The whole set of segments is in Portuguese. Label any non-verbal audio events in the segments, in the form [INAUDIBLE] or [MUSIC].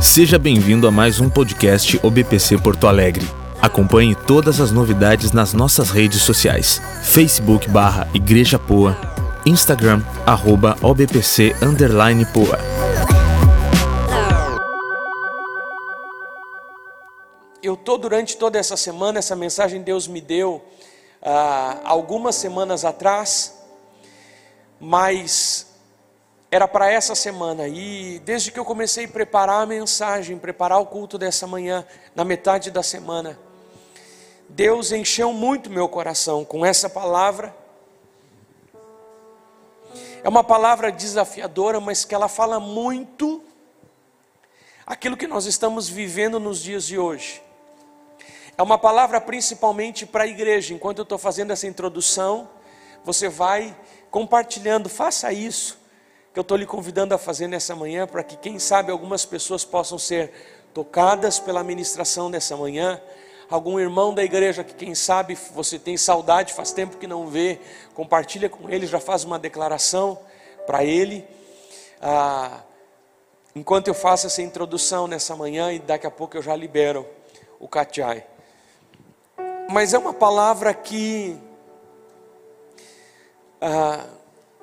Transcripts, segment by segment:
Seja bem-vindo a mais um podcast OBPC Porto Alegre. Acompanhe todas as novidades nas nossas redes sociais: Facebook barra Igreja Poa, Instagram arroba OBPC underline Poa. Eu tô durante toda essa semana, essa mensagem Deus me deu ah, algumas semanas atrás, mas era para essa semana e desde que eu comecei a preparar a mensagem, preparar o culto dessa manhã, na metade da semana, Deus encheu muito meu coração com essa palavra. É uma palavra desafiadora, mas que ela fala muito aquilo que nós estamos vivendo nos dias de hoje. É uma palavra principalmente para a igreja. Enquanto eu estou fazendo essa introdução, você vai compartilhando, faça isso que eu estou lhe convidando a fazer nessa manhã, para que, quem sabe, algumas pessoas possam ser tocadas pela ministração dessa manhã. Algum irmão da igreja que, quem sabe, você tem saudade, faz tempo que não vê, compartilha com ele, já faz uma declaração para ele. Ah, enquanto eu faço essa introdução nessa manhã, e daqui a pouco eu já libero o Katiai. Mas é uma palavra que. Ah,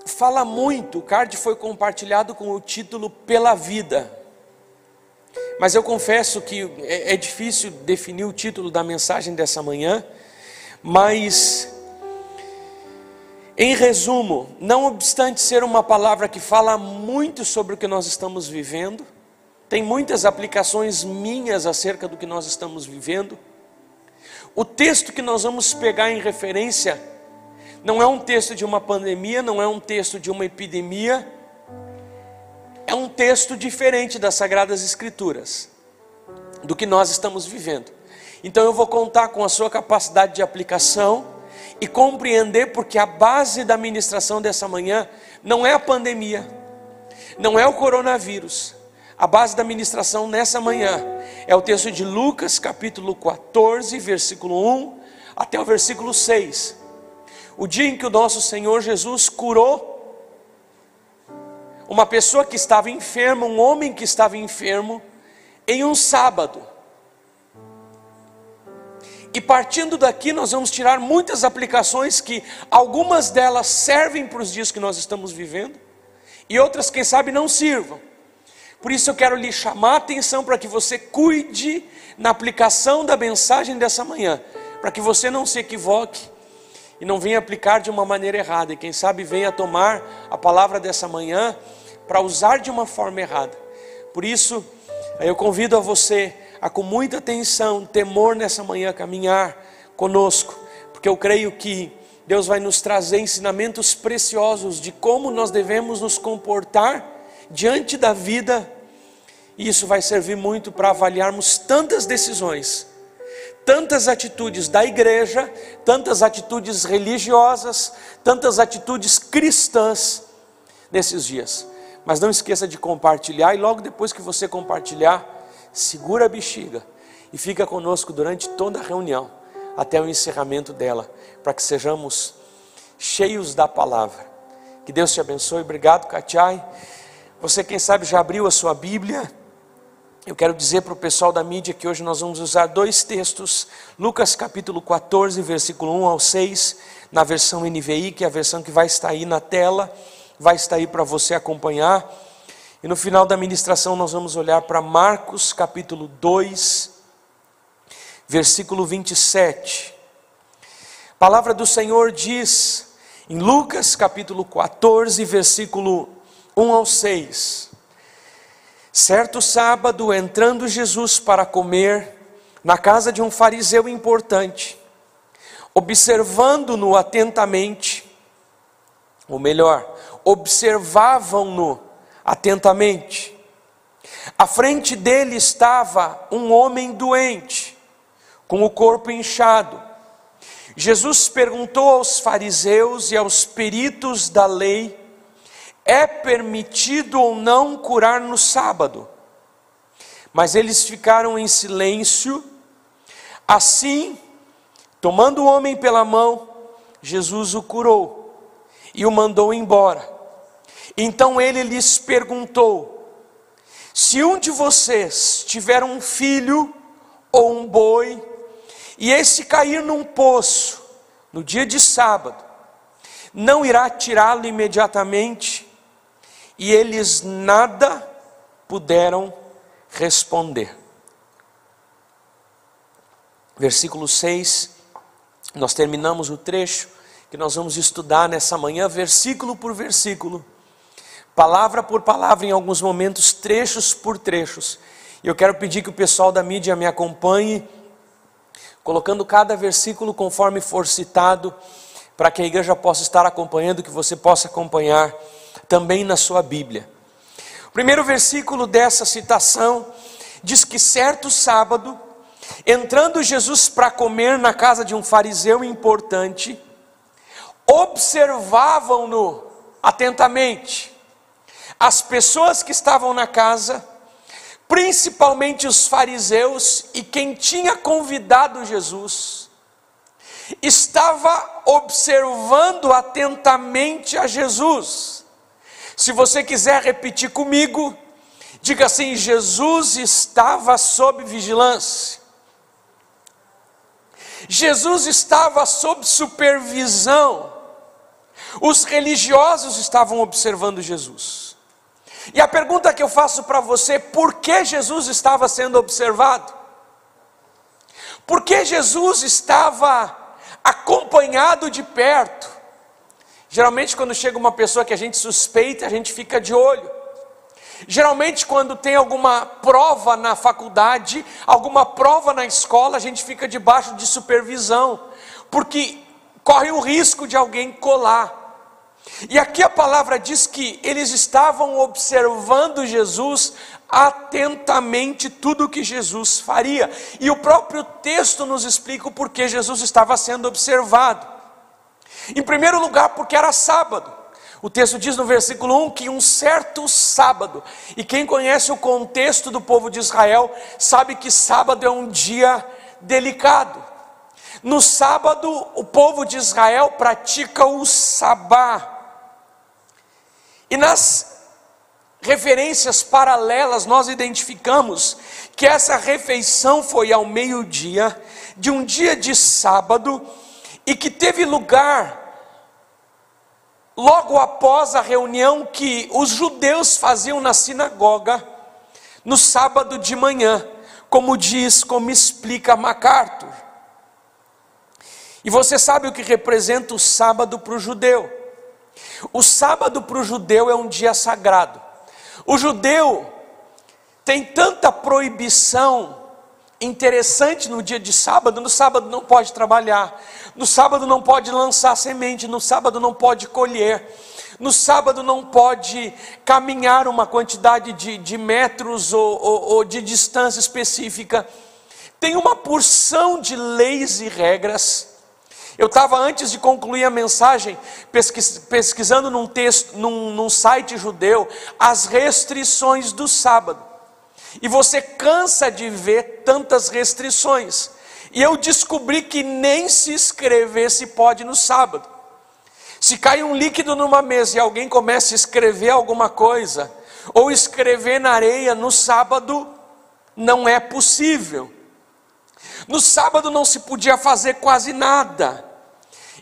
fala muito, o card foi compartilhado com o título Pela Vida. Mas eu confesso que é, é difícil definir o título da mensagem dessa manhã, mas em resumo, não obstante ser uma palavra que fala muito sobre o que nós estamos vivendo, tem muitas aplicações minhas acerca do que nós estamos vivendo. O texto que nós vamos pegar em referência não é um texto de uma pandemia, não é um texto de uma epidemia, é um texto diferente das Sagradas Escrituras, do que nós estamos vivendo. Então eu vou contar com a sua capacidade de aplicação e compreender, porque a base da ministração dessa manhã não é a pandemia, não é o coronavírus. A base da ministração nessa manhã é o texto de Lucas, capítulo 14, versículo 1 até o versículo 6 o dia em que o nosso Senhor Jesus curou uma pessoa que estava enferma, um homem que estava enfermo, em um sábado. E partindo daqui, nós vamos tirar muitas aplicações que algumas delas servem para os dias que nós estamos vivendo, e outras, quem sabe, não sirvam. Por isso eu quero lhe chamar a atenção para que você cuide na aplicação da mensagem dessa manhã, para que você não se equivoque e não venha aplicar de uma maneira errada, e quem sabe venha tomar a palavra dessa manhã para usar de uma forma errada. Por isso, eu convido a você a com muita atenção, temor nessa manhã caminhar conosco, porque eu creio que Deus vai nos trazer ensinamentos preciosos de como nós devemos nos comportar diante da vida, e isso vai servir muito para avaliarmos tantas decisões tantas atitudes da igreja, tantas atitudes religiosas, tantas atitudes cristãs nesses dias. Mas não esqueça de compartilhar e logo depois que você compartilhar, segura a bexiga e fica conosco durante toda a reunião, até o encerramento dela, para que sejamos cheios da palavra. Que Deus te abençoe. Obrigado, Katiai. Você, quem sabe, já abriu a sua Bíblia. Eu quero dizer para o pessoal da mídia que hoje nós vamos usar dois textos, Lucas capítulo 14, versículo 1 ao 6, na versão NVI, que é a versão que vai estar aí na tela, vai estar aí para você acompanhar. E no final da ministração nós vamos olhar para Marcos capítulo 2, versículo 27. A palavra do Senhor diz em Lucas capítulo 14, versículo 1 ao 6. Certo sábado, entrando Jesus para comer na casa de um fariseu importante, observando-no atentamente, ou melhor, observavam-no atentamente. À frente dele estava um homem doente, com o corpo inchado. Jesus perguntou aos fariseus e aos peritos da lei é permitido ou não curar no sábado. Mas eles ficaram em silêncio. Assim, tomando o homem pela mão, Jesus o curou e o mandou embora. Então ele lhes perguntou: Se um de vocês tiver um filho ou um boi, e esse cair num poço no dia de sábado, não irá tirá-lo imediatamente, e eles nada puderam responder. Versículo 6, nós terminamos o trecho que nós vamos estudar nessa manhã, versículo por versículo, palavra por palavra, em alguns momentos, trechos por trechos. E eu quero pedir que o pessoal da mídia me acompanhe, colocando cada versículo conforme for citado, para que a igreja possa estar acompanhando, que você possa acompanhar também na sua Bíblia. O primeiro versículo dessa citação diz que certo sábado, entrando Jesus para comer na casa de um fariseu importante, observavam-no atentamente. As pessoas que estavam na casa, principalmente os fariseus e quem tinha convidado Jesus, estava observando atentamente a Jesus. Se você quiser repetir comigo, diga assim: Jesus estava sob vigilância. Jesus estava sob supervisão. Os religiosos estavam observando Jesus. E a pergunta que eu faço para você, por que Jesus estava sendo observado? Por que Jesus estava acompanhado de perto? Geralmente, quando chega uma pessoa que a gente suspeita, a gente fica de olho. Geralmente, quando tem alguma prova na faculdade, alguma prova na escola, a gente fica debaixo de supervisão, porque corre o risco de alguém colar. E aqui a palavra diz que eles estavam observando Jesus atentamente tudo o que Jesus faria. E o próprio texto nos explica o porquê Jesus estava sendo observado. Em primeiro lugar, porque era sábado. O texto diz no versículo 1 que um certo sábado, e quem conhece o contexto do povo de Israel sabe que sábado é um dia delicado. No sábado, o povo de Israel pratica o sabá. E nas referências paralelas, nós identificamos que essa refeição foi ao meio-dia de um dia de sábado e que teve lugar logo após a reunião que os judeus faziam na sinagoga no sábado de manhã, como diz, como explica MacArthur. E você sabe o que representa o sábado para o judeu? O sábado para o judeu é um dia sagrado. O judeu tem tanta proibição interessante no dia de sábado: no sábado não pode trabalhar, no sábado não pode lançar semente, no sábado não pode colher, no sábado não pode caminhar uma quantidade de, de metros ou, ou, ou de distância específica. Tem uma porção de leis e regras eu estava, antes de concluir a mensagem, pesquisando num texto, num, num site judeu, as restrições do sábado. E você cansa de ver tantas restrições. E eu descobri que nem se escrever se pode no sábado. Se cai um líquido numa mesa e alguém começa a escrever alguma coisa, ou escrever na areia no sábado, não é possível. No sábado não se podia fazer quase nada.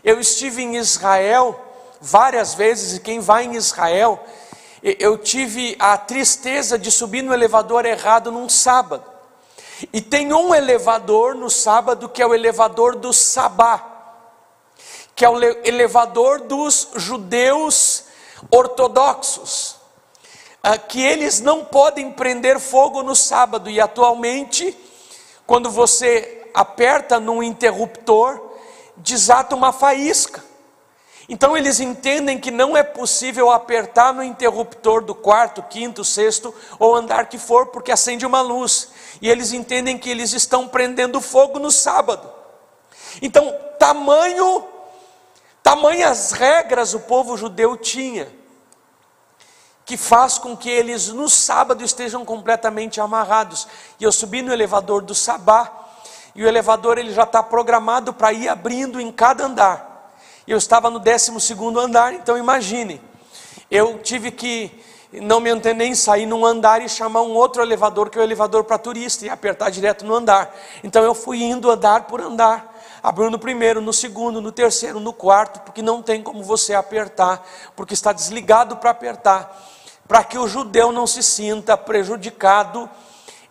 Eu estive em Israel várias vezes, e quem vai em Israel, eu tive a tristeza de subir no elevador errado num sábado. E tem um elevador no sábado que é o elevador do Sabá, que é o elevador dos judeus ortodoxos, ah, que eles não podem prender fogo no sábado, e atualmente, quando você aperta num interruptor, desata uma faísca. Então eles entendem que não é possível apertar no interruptor do quarto, quinto, sexto ou andar que for, porque acende uma luz. E eles entendem que eles estão prendendo fogo no sábado. Então, tamanho, tamanhas regras o povo judeu tinha, que faz com que eles no sábado estejam completamente amarrados. E eu subi no elevador do Sabá, e o elevador ele já está programado para ir abrindo em cada andar. Eu estava no 12 andar, então imagine, eu tive que não me entender em sair num andar e chamar um outro elevador que é o elevador para turista e apertar direto no andar. Então eu fui indo andar por andar, abrindo no primeiro, no segundo, no terceiro, no quarto, porque não tem como você apertar, porque está desligado para apertar, para que o judeu não se sinta prejudicado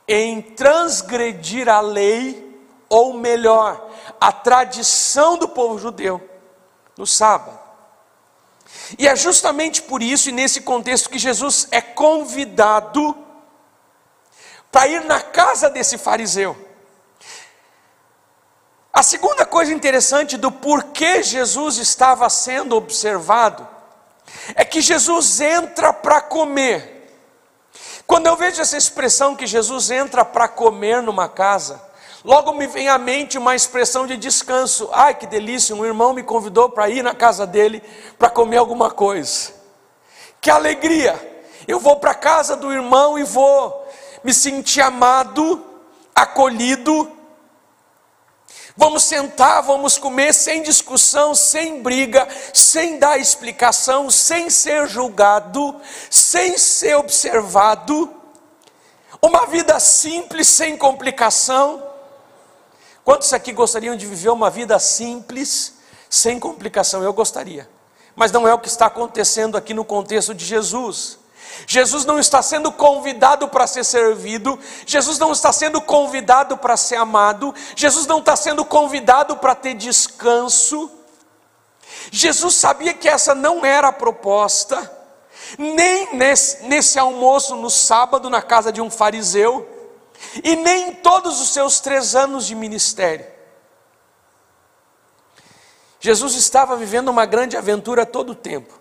em transgredir a lei, ou melhor, a tradição do povo judeu no sábado. E é justamente por isso e nesse contexto que Jesus é convidado para ir na casa desse fariseu. A segunda coisa interessante do porquê Jesus estava sendo observado é que Jesus entra para comer. Quando eu vejo essa expressão que Jesus entra para comer numa casa, Logo me vem à mente uma expressão de descanso. Ai, que delícia! Um irmão me convidou para ir na casa dele para comer alguma coisa. Que alegria! Eu vou para a casa do irmão e vou me sentir amado, acolhido. Vamos sentar, vamos comer sem discussão, sem briga, sem dar explicação, sem ser julgado, sem ser observado. Uma vida simples, sem complicação. Quantos aqui gostariam de viver uma vida simples, sem complicação? Eu gostaria. Mas não é o que está acontecendo aqui no contexto de Jesus. Jesus não está sendo convidado para ser servido, Jesus não está sendo convidado para ser amado, Jesus não está sendo convidado para ter descanso. Jesus sabia que essa não era a proposta, nem nesse, nesse almoço no sábado na casa de um fariseu, e nem em todos os seus três anos de ministério. Jesus estava vivendo uma grande aventura todo o tempo,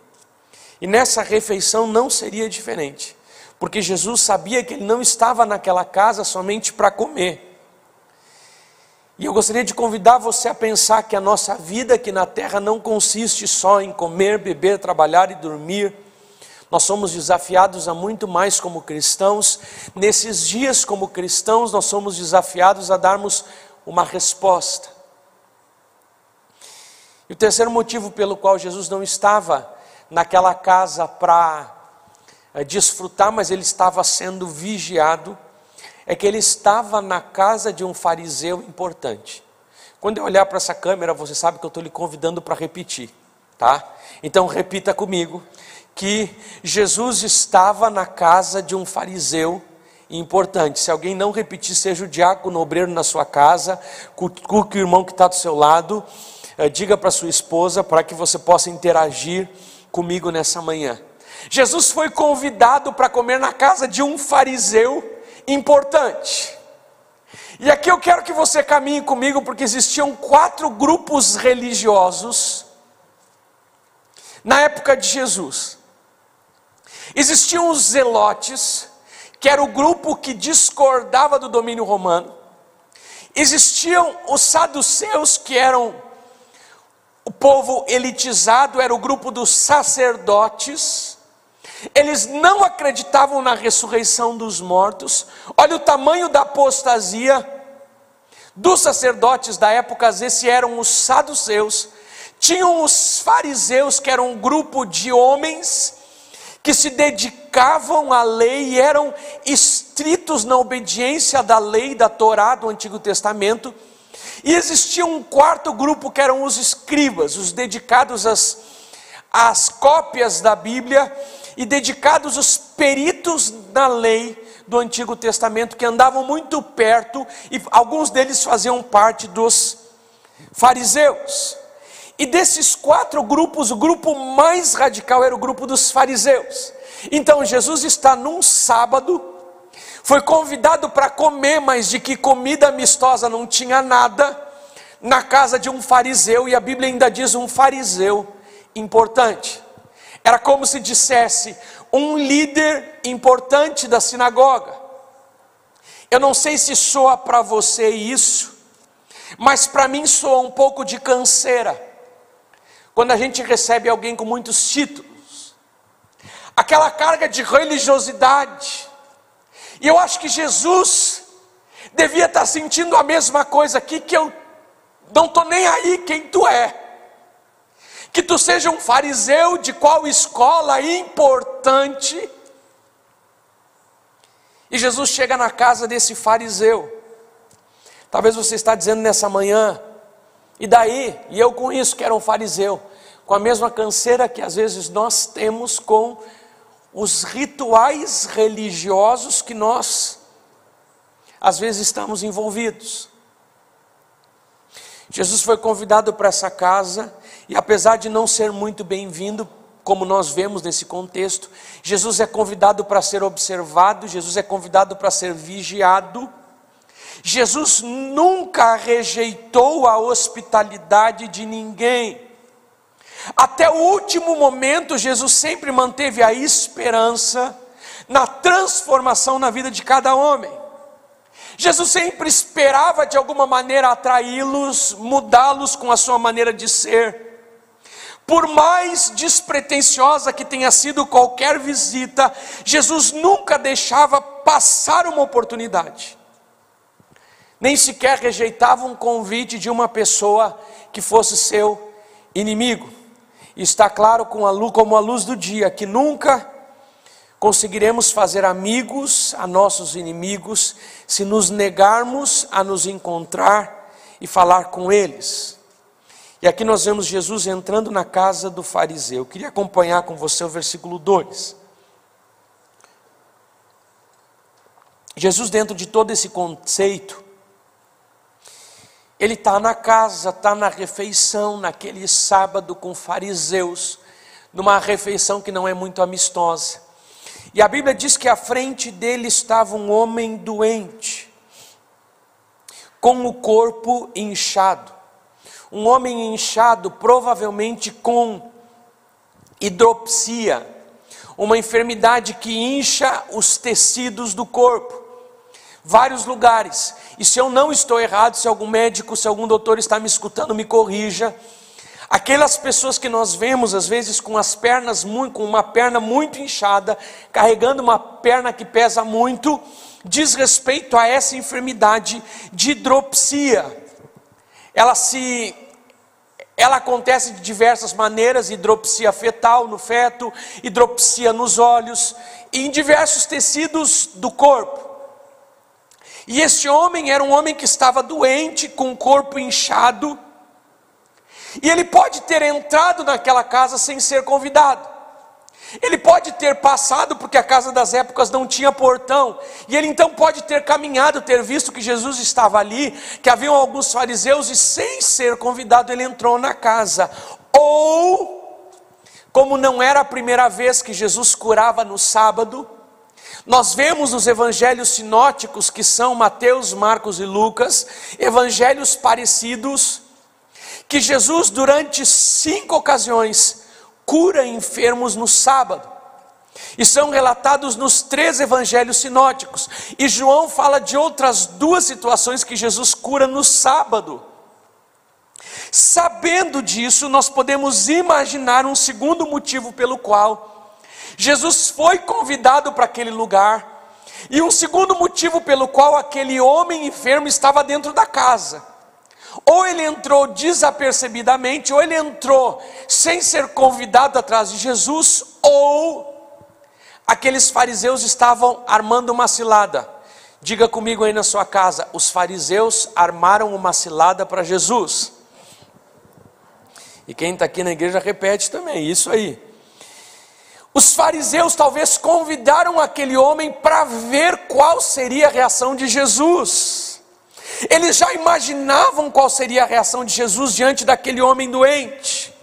e nessa refeição não seria diferente, porque Jesus sabia que ele não estava naquela casa somente para comer. E eu gostaria de convidar você a pensar que a nossa vida aqui na terra não consiste só em comer, beber, trabalhar e dormir, nós somos desafiados a muito mais como cristãos. Nesses dias, como cristãos, nós somos desafiados a darmos uma resposta. E o terceiro motivo pelo qual Jesus não estava naquela casa para é, desfrutar, mas ele estava sendo vigiado, é que ele estava na casa de um fariseu importante. Quando eu olhar para essa câmera, você sabe que eu estou lhe convidando para repetir, tá? Então repita comigo que Jesus estava na casa de um fariseu importante. Se alguém não repetir, seja o diácono obreiro na sua casa, cuque o irmão que está do seu lado, eh, diga para sua esposa para que você possa interagir comigo nessa manhã. Jesus foi convidado para comer na casa de um fariseu importante. E aqui eu quero que você caminhe comigo, porque existiam quatro grupos religiosos na época de Jesus. Existiam os zelotes, que era o grupo que discordava do domínio romano. Existiam os saduceus, que eram o povo elitizado, era o grupo dos sacerdotes. Eles não acreditavam na ressurreição dos mortos. Olha o tamanho da apostasia dos sacerdotes da época, esses eram os saduceus. Tinham os fariseus, que eram um grupo de homens que se dedicavam à lei e eram estritos na obediência da lei da Torá do Antigo Testamento. E existia um quarto grupo que eram os escribas, os dedicados às, às cópias da Bíblia e dedicados os peritos na lei do Antigo Testamento que andavam muito perto e alguns deles faziam parte dos fariseus. E desses quatro grupos, o grupo mais radical era o grupo dos fariseus. Então Jesus está num sábado, foi convidado para comer, mas de que comida amistosa não tinha nada, na casa de um fariseu, e a Bíblia ainda diz um fariseu importante. Era como se dissesse um líder importante da sinagoga. Eu não sei se soa para você isso, mas para mim soa um pouco de canseira quando a gente recebe alguém com muitos títulos, aquela carga de religiosidade, e eu acho que Jesus devia estar sentindo a mesma coisa aqui, que eu não estou nem aí quem tu é, que tu seja um fariseu de qual escola importante, E Jesus chega na casa desse fariseu. Talvez você está dizendo nessa manhã, e daí? E eu com isso que era um fariseu, com a mesma canseira que às vezes nós temos com os rituais religiosos que nós às vezes estamos envolvidos. Jesus foi convidado para essa casa e apesar de não ser muito bem-vindo, como nós vemos nesse contexto, Jesus é convidado para ser observado, Jesus é convidado para ser vigiado. Jesus nunca rejeitou a hospitalidade de ninguém. Até o último momento, Jesus sempre manteve a esperança na transformação na vida de cada homem. Jesus sempre esperava de alguma maneira atraí-los, mudá-los com a sua maneira de ser. Por mais despretensiosa que tenha sido qualquer visita, Jesus nunca deixava passar uma oportunidade. Nem sequer rejeitava um convite de uma pessoa que fosse seu inimigo. Está claro com a luz, como a luz do dia que nunca conseguiremos fazer amigos a nossos inimigos se nos negarmos a nos encontrar e falar com eles. E aqui nós vemos Jesus entrando na casa do fariseu. Eu queria acompanhar com você o versículo 2. Jesus, dentro de todo esse conceito, ele está na casa, está na refeição, naquele sábado com fariseus, numa refeição que não é muito amistosa. E a Bíblia diz que à frente dele estava um homem doente, com o corpo inchado. Um homem inchado, provavelmente com hidropsia, uma enfermidade que incha os tecidos do corpo. Vários lugares. E se eu não estou errado, se algum médico, se algum doutor está me escutando, me corrija. Aquelas pessoas que nós vemos às vezes com as pernas muito, com uma perna muito inchada, carregando uma perna que pesa muito, diz respeito a essa enfermidade de hidropsia. Ela se ela acontece de diversas maneiras, hidropsia fetal no feto, hidropsia nos olhos e em diversos tecidos do corpo. E esse homem era um homem que estava doente, com o corpo inchado, e ele pode ter entrado naquela casa sem ser convidado. Ele pode ter passado, porque a casa das épocas não tinha portão, e ele então pode ter caminhado, ter visto que Jesus estava ali, que haviam alguns fariseus, e sem ser convidado, ele entrou na casa. Ou, como não era a primeira vez que Jesus curava no sábado, nós vemos nos evangelhos sinóticos, que são Mateus, Marcos e Lucas, evangelhos parecidos, que Jesus, durante cinco ocasiões, cura enfermos no sábado. E são relatados nos três evangelhos sinóticos. E João fala de outras duas situações que Jesus cura no sábado. Sabendo disso, nós podemos imaginar um segundo motivo pelo qual Jesus foi convidado para aquele lugar, e um segundo motivo pelo qual aquele homem enfermo estava dentro da casa. Ou ele entrou desapercebidamente, ou ele entrou sem ser convidado atrás de Jesus, ou aqueles fariseus estavam armando uma cilada. Diga comigo aí na sua casa: os fariseus armaram uma cilada para Jesus. E quem está aqui na igreja repete também, isso aí. Os fariseus talvez convidaram aquele homem para ver qual seria a reação de Jesus. Eles já imaginavam qual seria a reação de Jesus diante daquele homem doente.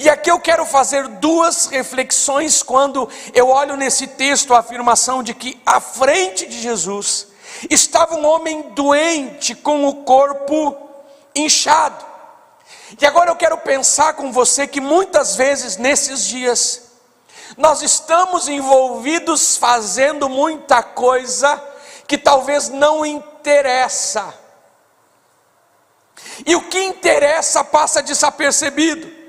E aqui eu quero fazer duas reflexões quando eu olho nesse texto a afirmação de que à frente de Jesus estava um homem doente com o corpo inchado. E agora eu quero pensar com você que muitas vezes nesses dias nós estamos envolvidos fazendo muita coisa que talvez não interessa. E o que interessa passa desapercebido.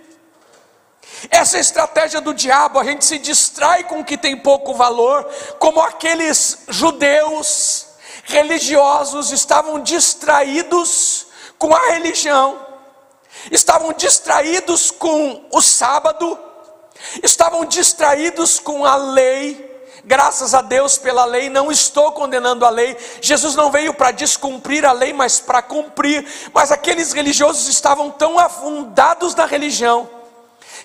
Essa estratégia do diabo, a gente se distrai com o que tem pouco valor, como aqueles judeus religiosos estavam distraídos com a religião, estavam distraídos com o sábado, estavam distraídos com a lei, graças a Deus pela lei, não estou condenando a lei. Jesus não veio para descumprir a lei, mas para cumprir. Mas aqueles religiosos estavam tão afundados na religião,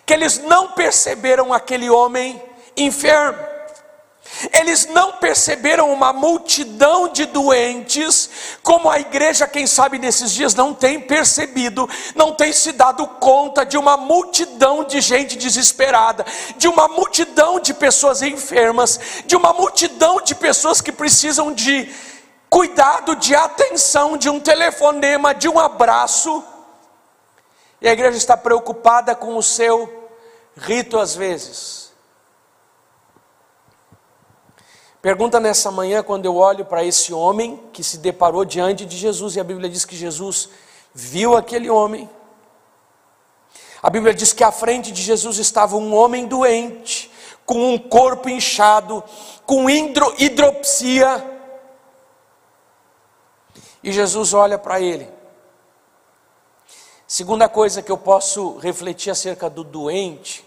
que eles não perceberam aquele homem enfermo. Eles não perceberam uma multidão de doentes, como a igreja, quem sabe nesses dias, não tem percebido, não tem se dado conta de uma multidão de gente desesperada, de uma multidão de pessoas enfermas, de uma multidão de pessoas que precisam de cuidado, de atenção, de um telefonema, de um abraço. E a igreja está preocupada com o seu rito às vezes Pergunta nessa manhã, quando eu olho para esse homem que se deparou diante de Jesus, e a Bíblia diz que Jesus viu aquele homem. A Bíblia diz que à frente de Jesus estava um homem doente, com um corpo inchado, com hidro, hidropsia. E Jesus olha para ele. Segunda coisa que eu posso refletir acerca do doente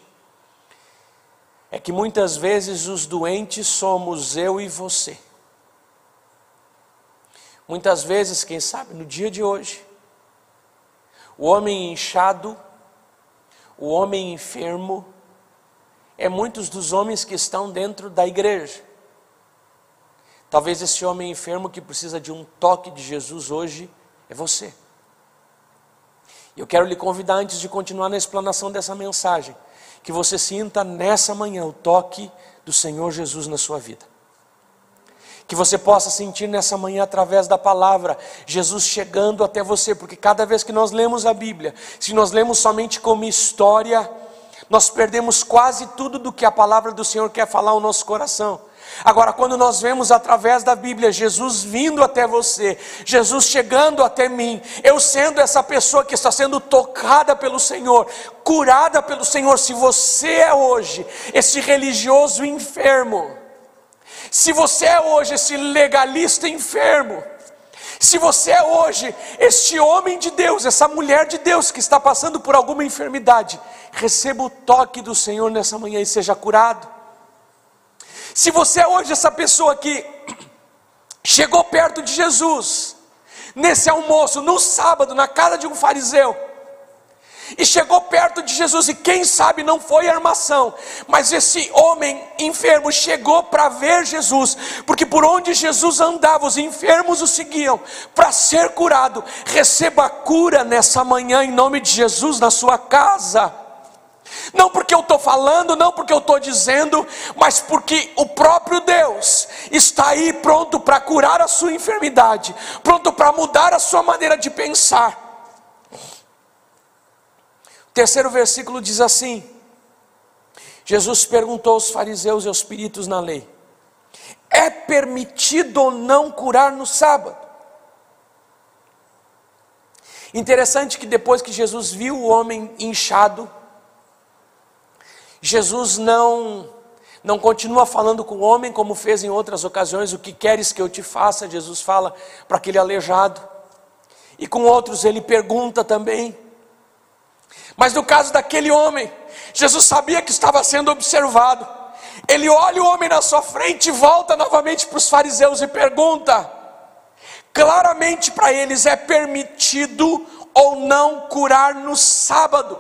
é que muitas vezes os doentes somos eu e você. Muitas vezes, quem sabe, no dia de hoje, o homem inchado, o homem enfermo, é muitos dos homens que estão dentro da igreja. Talvez esse homem enfermo que precisa de um toque de Jesus hoje é você. Eu quero lhe convidar, antes de continuar na explanação dessa mensagem, que você sinta nessa manhã o toque do Senhor Jesus na sua vida. Que você possa sentir nessa manhã, através da palavra, Jesus chegando até você, porque cada vez que nós lemos a Bíblia, se nós lemos somente como história, nós perdemos quase tudo do que a palavra do Senhor quer falar ao nosso coração. Agora, quando nós vemos através da Bíblia Jesus vindo até você, Jesus chegando até mim, eu sendo essa pessoa que está sendo tocada pelo Senhor, curada pelo Senhor, se você é hoje esse religioso enfermo, se você é hoje esse legalista enfermo, se você é hoje este homem de Deus, essa mulher de Deus que está passando por alguma enfermidade, receba o toque do Senhor nessa manhã e seja curado. Se você é hoje essa pessoa que [CLEARS THROAT] chegou perto de Jesus, nesse almoço, no sábado, na casa de um fariseu, e chegou perto de Jesus, e quem sabe não foi armação, mas esse homem enfermo chegou para ver Jesus, porque por onde Jesus andava, os enfermos o seguiam para ser curado. Receba cura nessa manhã, em nome de Jesus, na sua casa. Não porque eu estou falando, não porque eu estou dizendo, mas porque o próprio Deus está aí pronto para curar a sua enfermidade, pronto para mudar a sua maneira de pensar. O terceiro versículo diz assim: Jesus perguntou aos fariseus e aos peritos na lei: É permitido ou não curar no sábado? Interessante que depois que Jesus viu o homem inchado, Jesus não não continua falando com o homem como fez em outras ocasiões, o que queres que eu te faça? Jesus fala para aquele aleijado. E com outros ele pergunta também. Mas no caso daquele homem, Jesus sabia que estava sendo observado. Ele olha o homem na sua frente e volta novamente para os fariseus e pergunta: claramente para eles é permitido ou não curar no sábado?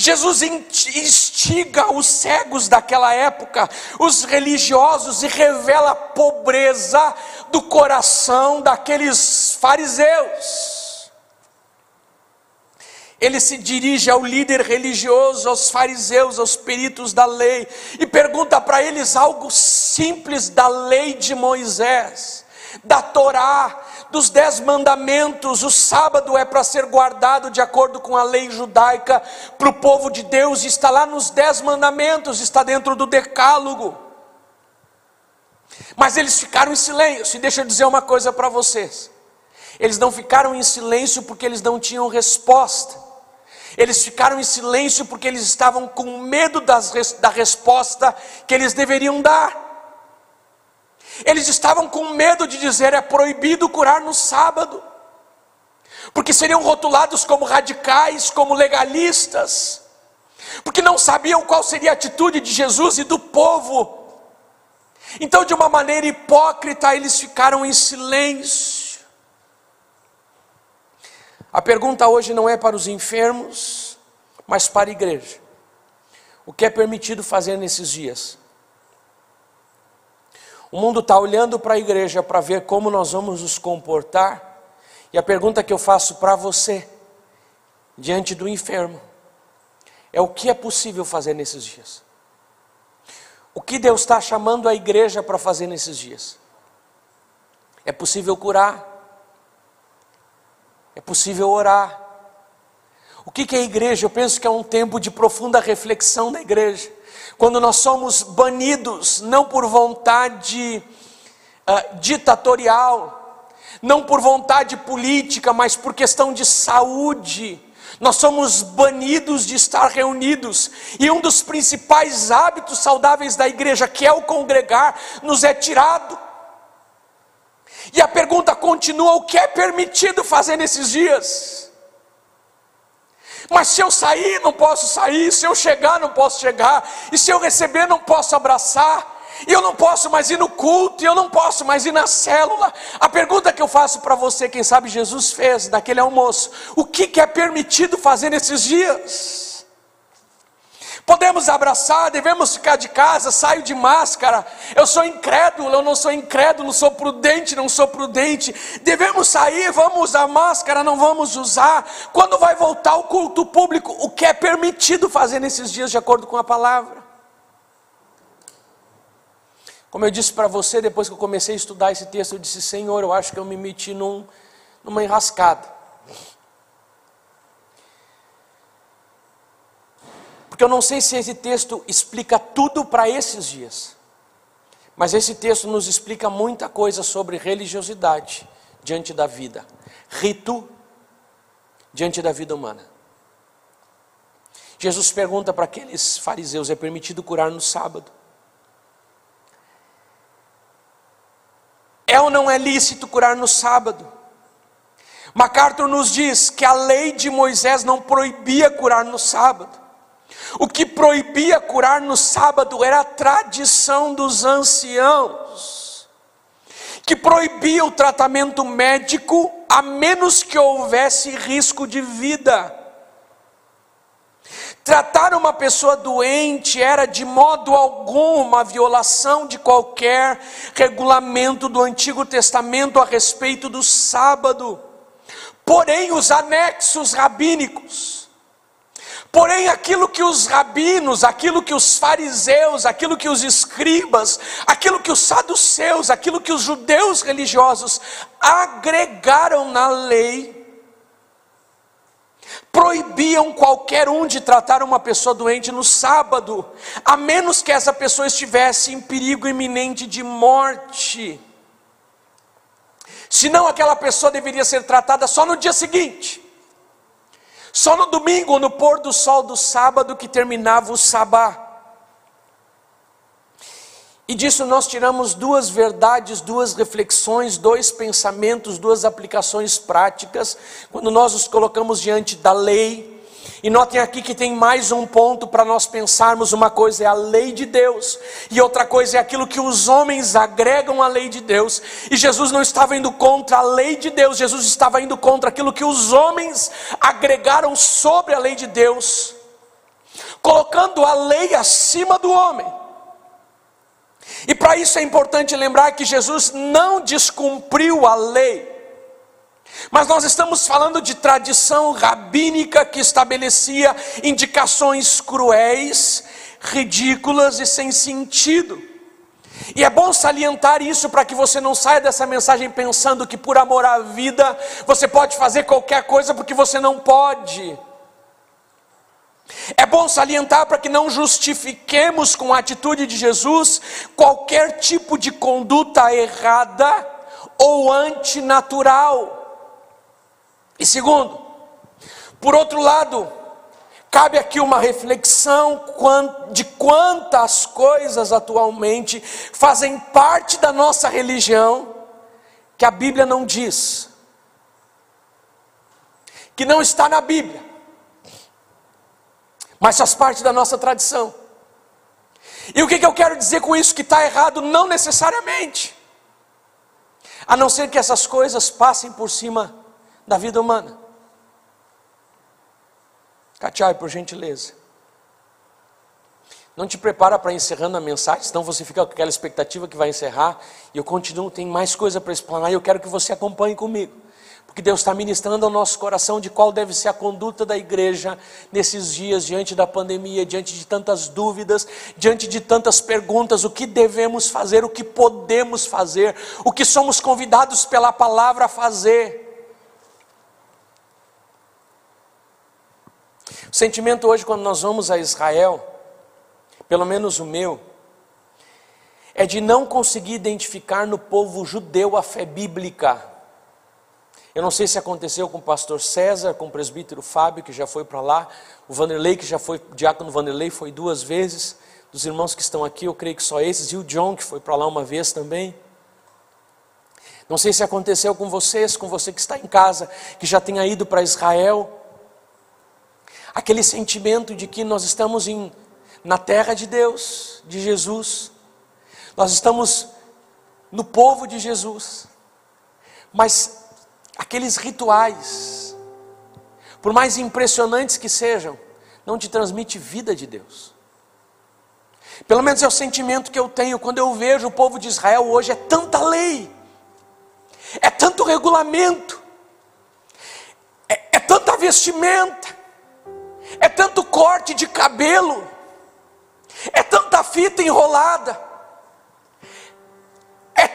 Jesus instiga os cegos daquela época, os religiosos, e revela a pobreza do coração daqueles fariseus. Ele se dirige ao líder religioso, aos fariseus, aos peritos da lei, e pergunta para eles algo simples da lei de Moisés, da Torá, dos dez mandamentos, o sábado é para ser guardado de acordo com a lei judaica para o povo de Deus, está lá nos dez mandamentos, está dentro do decálogo. Mas eles ficaram em silêncio, e deixa eu dizer uma coisa para vocês: eles não ficaram em silêncio porque eles não tinham resposta. Eles ficaram em silêncio porque eles estavam com medo das, da resposta que eles deveriam dar. Eles estavam com medo de dizer é proibido curar no sábado, porque seriam rotulados como radicais, como legalistas, porque não sabiam qual seria a atitude de Jesus e do povo. Então, de uma maneira hipócrita, eles ficaram em silêncio. A pergunta hoje não é para os enfermos, mas para a igreja. O que é permitido fazer nesses dias? O mundo está olhando para a igreja para ver como nós vamos nos comportar. E a pergunta que eu faço para você, diante do enfermo, é o que é possível fazer nesses dias? O que Deus está chamando a igreja para fazer nesses dias? É possível curar, é possível orar. O que é a igreja? Eu penso que é um tempo de profunda reflexão da igreja quando nós somos banidos, não por vontade uh, ditatorial, não por vontade política, mas por questão de saúde, nós somos banidos de estar reunidos, e um dos principais hábitos saudáveis da igreja, que é o congregar, nos é tirado. E a pergunta continua: o que é permitido fazer nesses dias? Mas se eu sair, não posso sair, se eu chegar, não posso chegar, e se eu receber, não posso abraçar, e eu não posso mais ir no culto, e eu não posso mais ir na célula. A pergunta que eu faço para você, quem sabe Jesus fez naquele almoço: o que, que é permitido fazer nesses dias? Podemos abraçar, devemos ficar de casa, saio de máscara. Eu sou incrédulo, eu não sou incrédulo, sou prudente, não sou prudente. Devemos sair, vamos usar máscara, não vamos usar. Quando vai voltar o culto público, o que é permitido fazer nesses dias de acordo com a palavra? Como eu disse para você, depois que eu comecei a estudar esse texto, eu disse: Senhor, eu acho que eu me meti num, numa enrascada. Porque eu não sei se esse texto explica tudo para esses dias, mas esse texto nos explica muita coisa sobre religiosidade diante da vida, rito diante da vida humana. Jesus pergunta para aqueles fariseus: é permitido curar no sábado? É ou não é lícito curar no sábado? MacArthur nos diz que a lei de Moisés não proibia curar no sábado. O que proibia curar no sábado era a tradição dos anciãos, que proibia o tratamento médico a menos que houvesse risco de vida. Tratar uma pessoa doente era de modo algum uma violação de qualquer regulamento do Antigo Testamento a respeito do sábado. Porém, os anexos rabínicos, Porém, aquilo que os rabinos, aquilo que os fariseus, aquilo que os escribas, aquilo que os saduceus, aquilo que os judeus religiosos agregaram na lei, proibiam qualquer um de tratar uma pessoa doente no sábado, a menos que essa pessoa estivesse em perigo iminente de morte. Senão, aquela pessoa deveria ser tratada só no dia seguinte. Só no domingo, no pôr do sol do sábado, que terminava o sabá. E disso nós tiramos duas verdades, duas reflexões, dois pensamentos, duas aplicações práticas, quando nós nos colocamos diante da lei e notem aqui que tem mais um ponto para nós pensarmos: uma coisa é a lei de Deus, e outra coisa é aquilo que os homens agregam à lei de Deus. E Jesus não estava indo contra a lei de Deus, Jesus estava indo contra aquilo que os homens agregaram sobre a lei de Deus, colocando a lei acima do homem. E para isso é importante lembrar que Jesus não descumpriu a lei. Mas nós estamos falando de tradição rabínica que estabelecia indicações cruéis, ridículas e sem sentido. E é bom salientar isso para que você não saia dessa mensagem pensando que por amor à vida você pode fazer qualquer coisa porque você não pode. É bom salientar para que não justifiquemos com a atitude de Jesus qualquer tipo de conduta errada ou antinatural. E segundo, por outro lado, cabe aqui uma reflexão de quantas coisas atualmente fazem parte da nossa religião que a Bíblia não diz, que não está na Bíblia, mas faz parte da nossa tradição. E o que, que eu quero dizer com isso? Que está errado, não necessariamente, a não ser que essas coisas passem por cima da vida humana. Catiai, por gentileza. Não te prepara para encerrando a mensagem, senão você fica com aquela expectativa que vai encerrar. E eu continuo, tem mais coisa para explanar e eu quero que você acompanhe comigo. Porque Deus está ministrando ao nosso coração de qual deve ser a conduta da igreja nesses dias, diante da pandemia, diante de tantas dúvidas, diante de tantas perguntas: o que devemos fazer, o que podemos fazer, o que somos convidados pela palavra a fazer. O sentimento hoje, quando nós vamos a Israel, pelo menos o meu, é de não conseguir identificar no povo judeu a fé bíblica. Eu não sei se aconteceu com o pastor César, com o presbítero Fábio, que já foi para lá, o Vanderlei, que já foi, diácono Vanderlei foi duas vezes, dos irmãos que estão aqui, eu creio que só esses, e o John, que foi para lá uma vez também. Não sei se aconteceu com vocês, com você que está em casa, que já tenha ido para Israel. Aquele sentimento de que nós estamos em na terra de Deus, de Jesus. Nós estamos no povo de Jesus. Mas aqueles rituais, por mais impressionantes que sejam, não te transmite vida de Deus. Pelo menos é o sentimento que eu tenho quando eu vejo o povo de Israel hoje, é tanta lei, é tanto regulamento, é, é tanta vestimenta, é tanto corte de cabelo, é tanta fita enrolada, é,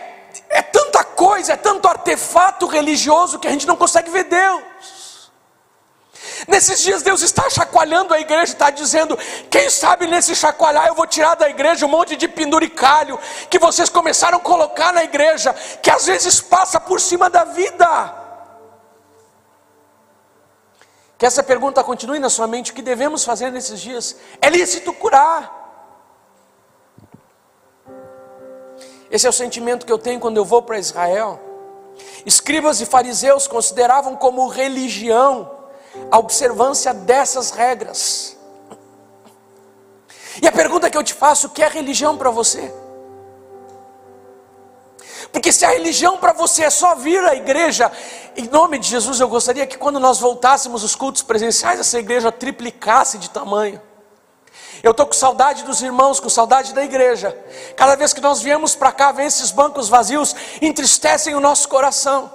é tanta coisa, é tanto artefato religioso que a gente não consegue ver Deus. Nesses dias Deus está chacoalhando a igreja, está dizendo: quem sabe nesse chacoalhar eu vou tirar da igreja um monte de penduricalho que vocês começaram a colocar na igreja, que às vezes passa por cima da vida. Que essa pergunta continue na sua mente: o que devemos fazer nesses dias? É lícito curar. Esse é o sentimento que eu tenho quando eu vou para Israel. Escribas e fariseus consideravam como religião a observância dessas regras. E a pergunta que eu te faço: o que é religião para você? Porque se a religião para você é só vir à igreja, em nome de Jesus, eu gostaria que quando nós voltássemos os cultos presenciais, essa igreja triplicasse de tamanho. Eu estou com saudade dos irmãos, com saudade da igreja. Cada vez que nós viemos para cá, ver esses bancos vazios, entristecem o nosso coração.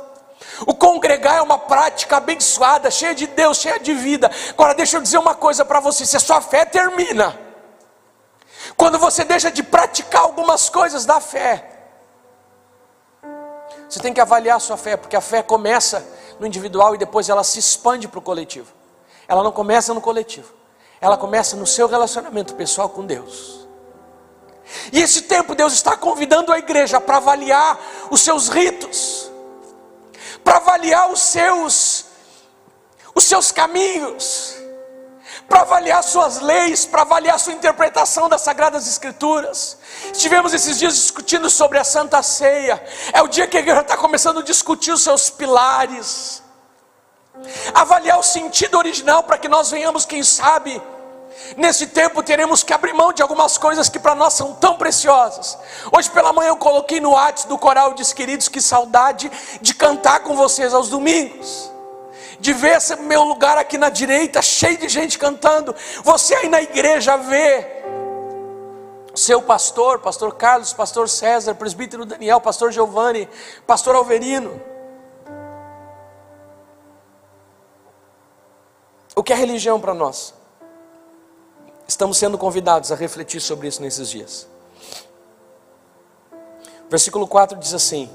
O congregar é uma prática abençoada, cheia de Deus, cheia de vida. Agora, deixa eu dizer uma coisa para você: se a sua fé termina, quando você deixa de praticar algumas coisas da fé, você tem que avaliar a sua fé, porque a fé começa no individual e depois ela se expande para o coletivo. Ela não começa no coletivo. Ela começa no seu relacionamento pessoal com Deus. E esse tempo Deus está convidando a igreja para avaliar os seus ritos, para avaliar os seus os seus caminhos, para avaliar suas leis, para avaliar sua interpretação das sagradas escrituras. Estivemos esses dias discutindo sobre a Santa Ceia. É o dia que a igreja está começando a discutir os seus pilares avaliar o sentido original para que nós venhamos, quem sabe, nesse tempo teremos que abrir mão de algumas coisas que para nós são tão preciosas. Hoje pela manhã eu coloquei no WhatsApp do coral disse, queridos, que saudade de cantar com vocês aos domingos. De ver esse meu lugar aqui na direita cheio de gente cantando, você aí na igreja vê seu pastor, pastor Carlos, pastor César, presbítero Daniel, pastor Giovanni, pastor Alverino O que é religião para nós? Estamos sendo convidados a refletir sobre isso nesses dias. Versículo 4 diz assim: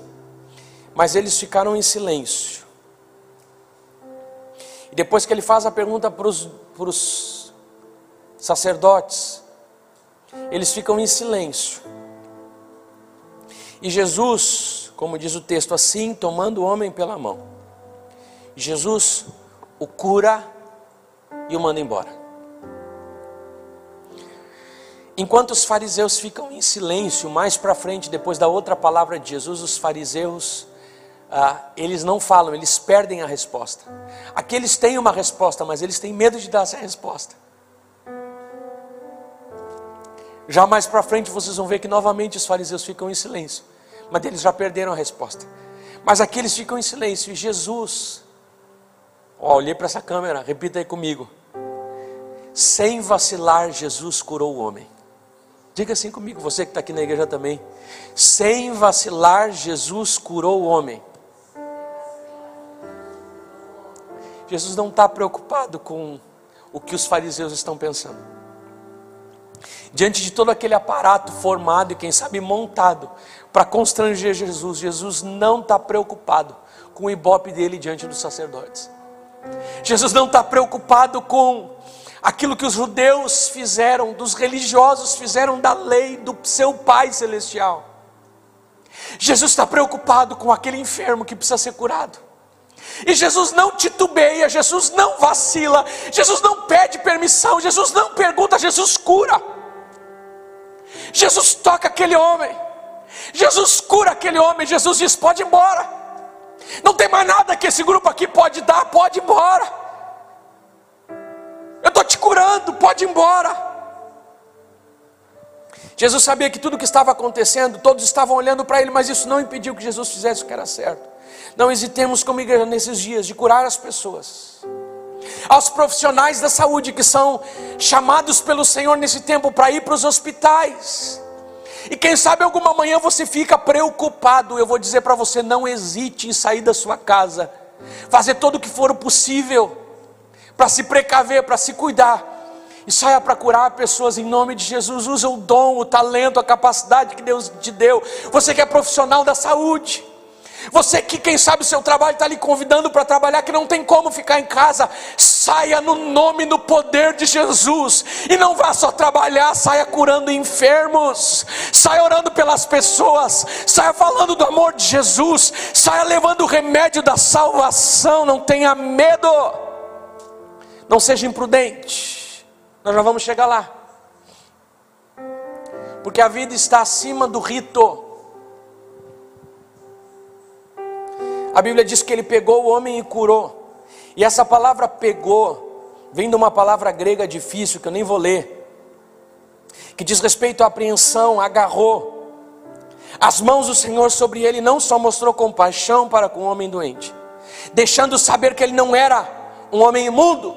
Mas eles ficaram em silêncio. E depois que ele faz a pergunta para os sacerdotes, eles ficam em silêncio. E Jesus, como diz o texto, assim, tomando o homem pela mão, Jesus o cura e o manda embora. Enquanto os fariseus ficam em silêncio, mais para frente, depois da outra palavra de Jesus, os fariseus, ah, eles não falam, eles perdem a resposta. Aqueles têm uma resposta, mas eles têm medo de dar essa resposta. Já mais para frente vocês vão ver que novamente os fariseus ficam em silêncio, mas eles já perderam a resposta. Mas aqui eles ficam em silêncio e Jesus, ó, olhei para essa câmera, repita aí comigo. Sem vacilar, Jesus curou o homem. Diga assim comigo, você que está aqui na igreja também. Sem vacilar, Jesus curou o homem. Jesus não está preocupado com o que os fariseus estão pensando. Diante de todo aquele aparato formado e quem sabe montado para constranger Jesus, Jesus não está preocupado com o ibope dele diante dos sacerdotes. Jesus não está preocupado com aquilo que os judeus fizeram, dos religiosos fizeram da lei do seu Pai Celestial. Jesus está preocupado com aquele enfermo que precisa ser curado. E Jesus não titubeia, Jesus não vacila, Jesus não pede permissão, Jesus não pergunta, Jesus cura. Jesus toca aquele homem, Jesus cura aquele homem, Jesus diz: pode ir embora. Não tem mais nada que esse grupo aqui pode dar, pode ir embora. Eu estou te curando, pode ir embora. Jesus sabia que tudo o que estava acontecendo, todos estavam olhando para ele, mas isso não impediu que Jesus fizesse o que era certo. Não hesitemos como igreja nesses dias de curar as pessoas. Aos profissionais da saúde que são chamados pelo Senhor nesse tempo para ir para os hospitais. E quem sabe alguma manhã você fica preocupado. Eu vou dizer para você: não hesite em sair da sua casa, fazer todo o que for possível para se precaver, para se cuidar. E saia para curar pessoas em nome de Jesus. Usa o dom, o talento, a capacidade que Deus te deu. Você que é profissional da saúde. Você que, quem sabe, o seu trabalho está lhe convidando para trabalhar, que não tem como ficar em casa, saia no nome, no poder de Jesus, e não vá só trabalhar, saia curando enfermos, saia orando pelas pessoas, saia falando do amor de Jesus, saia levando o remédio da salvação, não tenha medo, não seja imprudente, nós já vamos chegar lá, porque a vida está acima do rito. A Bíblia diz que ele pegou o homem e curou. E essa palavra pegou vem de uma palavra grega difícil que eu nem vou ler, que diz respeito à apreensão, agarrou. As mãos do Senhor sobre ele não só mostrou compaixão para com o homem doente, deixando saber que ele não era um homem imundo.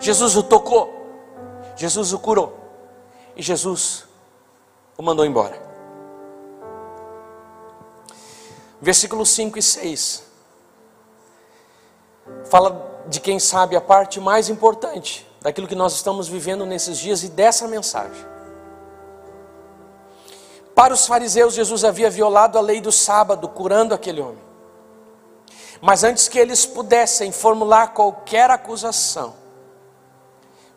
Jesus o tocou, Jesus o curou e Jesus o mandou embora. Versículos 5 e 6. Fala de quem sabe a parte mais importante daquilo que nós estamos vivendo nesses dias e dessa mensagem. Para os fariseus, Jesus havia violado a lei do sábado, curando aquele homem. Mas antes que eles pudessem formular qualquer acusação,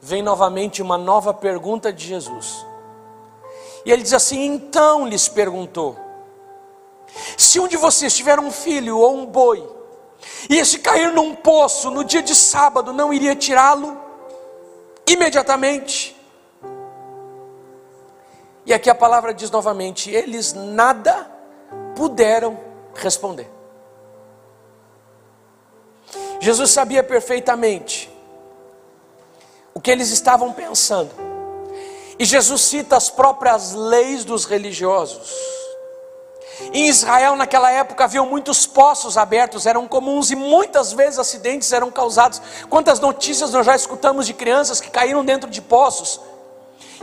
vem novamente uma nova pergunta de Jesus. E ele diz assim: então lhes perguntou: se um de vocês tiver um filho ou um boi, e esse cair num poço no dia de sábado, não iria tirá-lo imediatamente? E aqui a palavra diz novamente: eles nada puderam responder. Jesus sabia perfeitamente o que eles estavam pensando, e Jesus cita as próprias leis dos religiosos. Em Israel, naquela época, havia muitos poços abertos, eram comuns e muitas vezes acidentes eram causados. Quantas notícias nós já escutamos de crianças que caíram dentro de poços?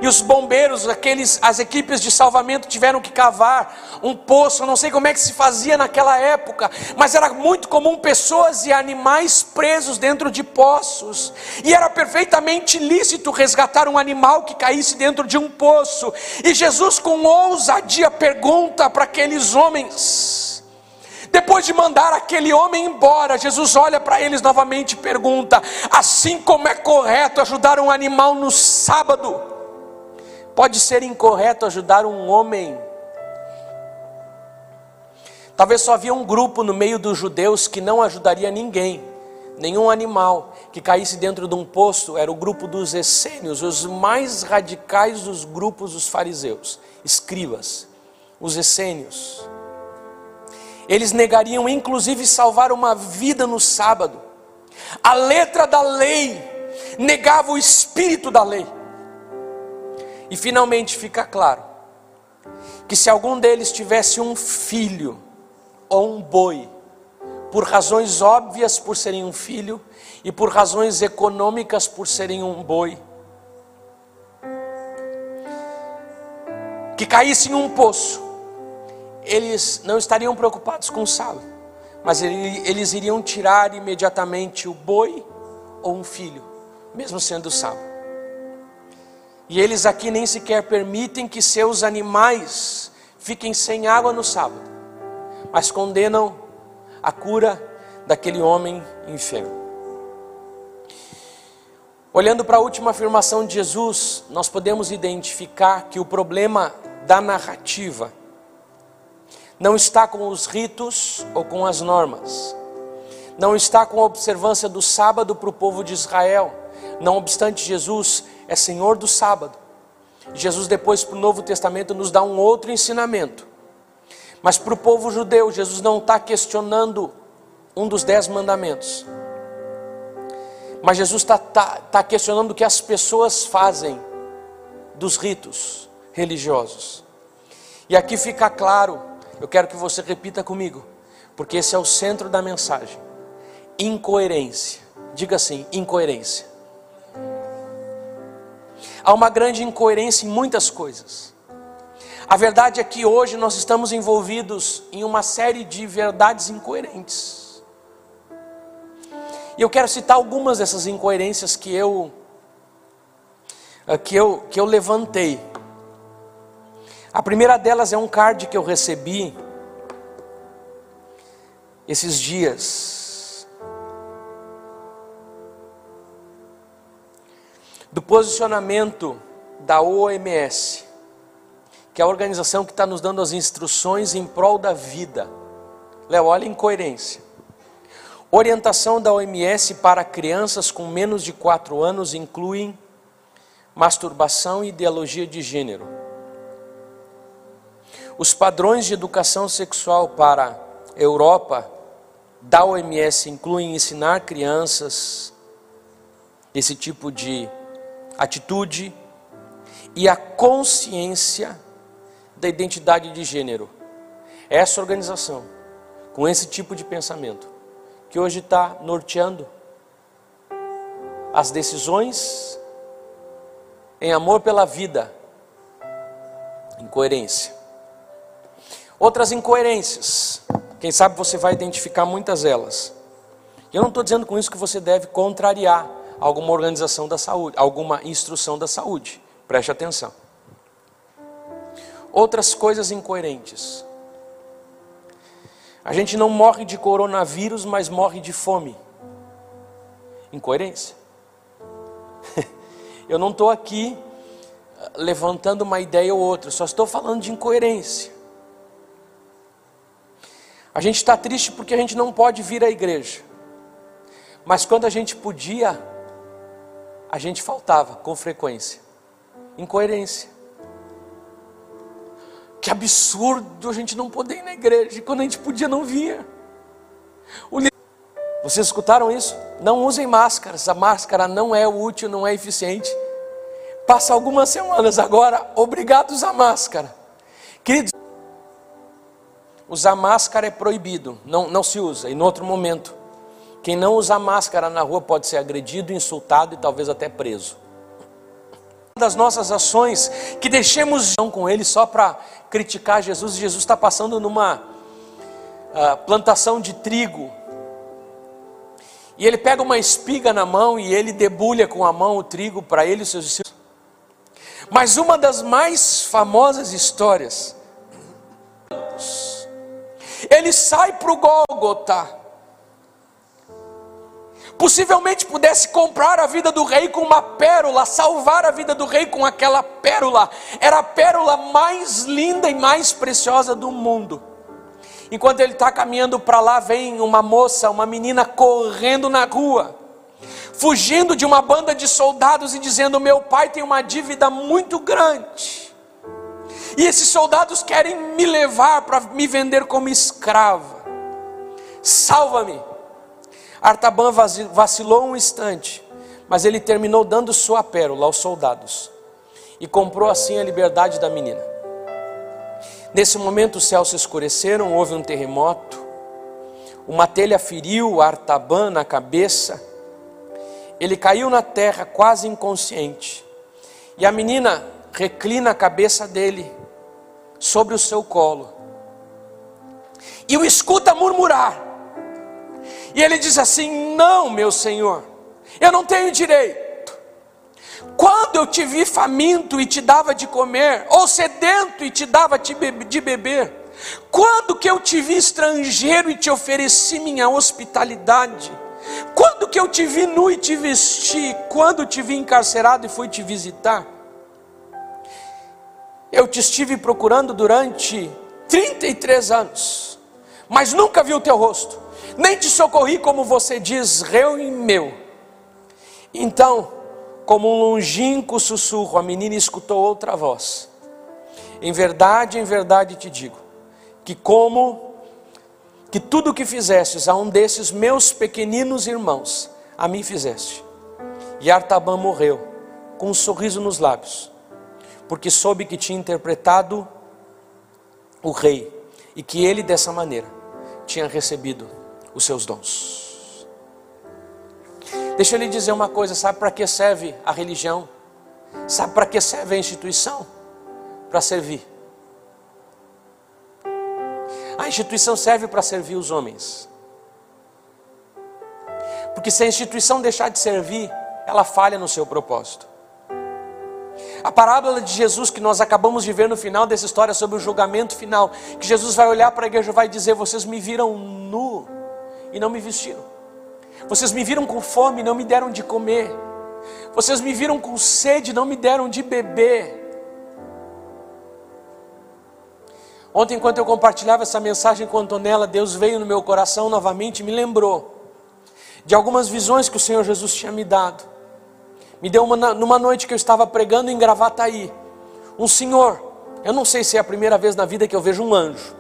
E os bombeiros, aqueles, as equipes de salvamento tiveram que cavar um poço. Não sei como é que se fazia naquela época, mas era muito comum pessoas e animais presos dentro de poços. E era perfeitamente lícito resgatar um animal que caísse dentro de um poço. E Jesus, com ousadia, pergunta para aqueles homens. Depois de mandar aquele homem embora, Jesus olha para eles novamente e pergunta: assim como é correto ajudar um animal no sábado, Pode ser incorreto ajudar um homem. Talvez só havia um grupo no meio dos judeus que não ajudaria ninguém, nenhum animal que caísse dentro de um poço, era o grupo dos essênios, os mais radicais dos grupos dos fariseus, escribas, os essênios. Eles negariam inclusive salvar uma vida no sábado. A letra da lei negava o espírito da lei. E finalmente fica claro que se algum deles tivesse um filho ou um boi, por razões óbvias por serem um filho e por razões econômicas por serem um boi, que caísse em um poço, eles não estariam preocupados com o sal, mas eles iriam tirar imediatamente o boi ou um filho, mesmo sendo sábio. E eles aqui nem sequer permitem que seus animais fiquem sem água no sábado, mas condenam a cura daquele homem enfermo. Olhando para a última afirmação de Jesus, nós podemos identificar que o problema da narrativa não está com os ritos ou com as normas, não está com a observância do sábado para o povo de Israel. Não obstante, Jesus é Senhor do sábado. Jesus, depois, para o Novo Testamento, nos dá um outro ensinamento. Mas para o povo judeu, Jesus não está questionando um dos dez mandamentos. Mas Jesus está tá, tá questionando o que as pessoas fazem dos ritos religiosos. E aqui fica claro, eu quero que você repita comigo, porque esse é o centro da mensagem. Incoerência. Diga assim: incoerência. Há uma grande incoerência em muitas coisas. A verdade é que hoje nós estamos envolvidos em uma série de verdades incoerentes. E eu quero citar algumas dessas incoerências que eu eh, que eu que eu levantei. A primeira delas é um card que eu recebi esses dias. Do posicionamento da OMS, que é a organização que está nos dando as instruções em prol da vida. Léo, olha a incoerência. Orientação da OMS para crianças com menos de 4 anos incluem masturbação e ideologia de gênero. Os padrões de educação sexual para a Europa da OMS incluem ensinar crianças esse tipo de atitude e a consciência da identidade de gênero. Essa organização, com esse tipo de pensamento, que hoje está norteando as decisões em amor pela vida, incoerência. Outras incoerências, quem sabe você vai identificar muitas delas. Eu não estou dizendo com isso que você deve contrariar alguma organização da saúde, alguma instrução da saúde. Preste atenção. Outras coisas incoerentes. A gente não morre de coronavírus, mas morre de fome. Incoerência. [LAUGHS] Eu não estou aqui ah, levantando uma ideia ou outra, só estou falando de incoerência. A gente está triste porque a gente não pode vir à igreja, mas quando a gente podia, a gente faltava com frequência. Incoerência. Que absurdo a gente não poder ir na igreja. quando a gente podia, não vinha. Vocês escutaram isso? Não usem máscaras. A máscara não é útil, não é eficiente. Passa algumas semanas agora, obrigado a máscara. Queridos, usar máscara é proibido, não, não se usa. E no outro momento, quem não usa máscara na rua pode ser agredido, insultado e talvez até preso das nossas ações, que deixemos com ele só para criticar Jesus. Jesus está passando numa uh, plantação de trigo. E ele pega uma espiga na mão e ele debulha com a mão o trigo para ele e seus discípulos. Mas uma das mais famosas histórias, ele sai para o Gólgota possivelmente pudesse comprar a vida do rei com uma pérola, salvar a vida do rei com aquela pérola. Era a pérola mais linda e mais preciosa do mundo. Enquanto ele está caminhando para lá, vem uma moça, uma menina correndo na rua, fugindo de uma banda de soldados e dizendo: Meu pai tem uma dívida muito grande. E esses soldados querem me levar para me vender como escrava. Salva-me. Artaban vacilou um instante, mas ele terminou dando sua pérola aos soldados. e comprou assim a liberdade da menina. Nesse momento os céus se escureceram, houve um terremoto, uma telha feriu Artaban na cabeça, ele caiu na terra quase inconsciente, e a menina reclina a cabeça dele sobre o seu colo, e o escuta murmurar, e ele diz assim: Não, meu senhor, eu não tenho direito. Quando eu te vi faminto e te dava de comer, ou sedento e te dava de beber, quando que eu te vi estrangeiro e te ofereci minha hospitalidade? Quando que eu te vi nu e te vesti? Quando te vi encarcerado e fui te visitar? Eu te estive procurando durante 33 anos, mas nunca vi o teu rosto, nem te socorri como você diz, reu e meu. Então, como um longínquo sussurro, a menina escutou outra voz. Em verdade, em verdade te digo, que como que tudo o que fizestes a um desses meus pequeninos irmãos, a mim fizeste. E Artaban morreu, com um sorriso nos lábios, porque soube que tinha interpretado o rei, e que ele dessa maneira tinha recebido os seus dons. Deixa eu lhe dizer uma coisa: sabe para que serve a religião? Sabe para que serve a instituição? Para servir. A instituição serve para servir os homens. Porque se a instituição deixar de servir, ela falha no seu propósito. A parábola de Jesus que nós acabamos de ver no final dessa história sobre o julgamento final, que Jesus vai olhar para a igreja e vai dizer: Vocês me viram nu e não me vestiram. Vocês me viram com fome e não me deram de comer. Vocês me viram com sede e não me deram de beber. Ontem, enquanto eu compartilhava essa mensagem com Antonella, Deus veio no meu coração novamente e me lembrou de algumas visões que o Senhor Jesus tinha me dado. Me deu uma numa noite que eu estava pregando em Gravataí. Um senhor, eu não sei se é a primeira vez na vida que eu vejo um anjo.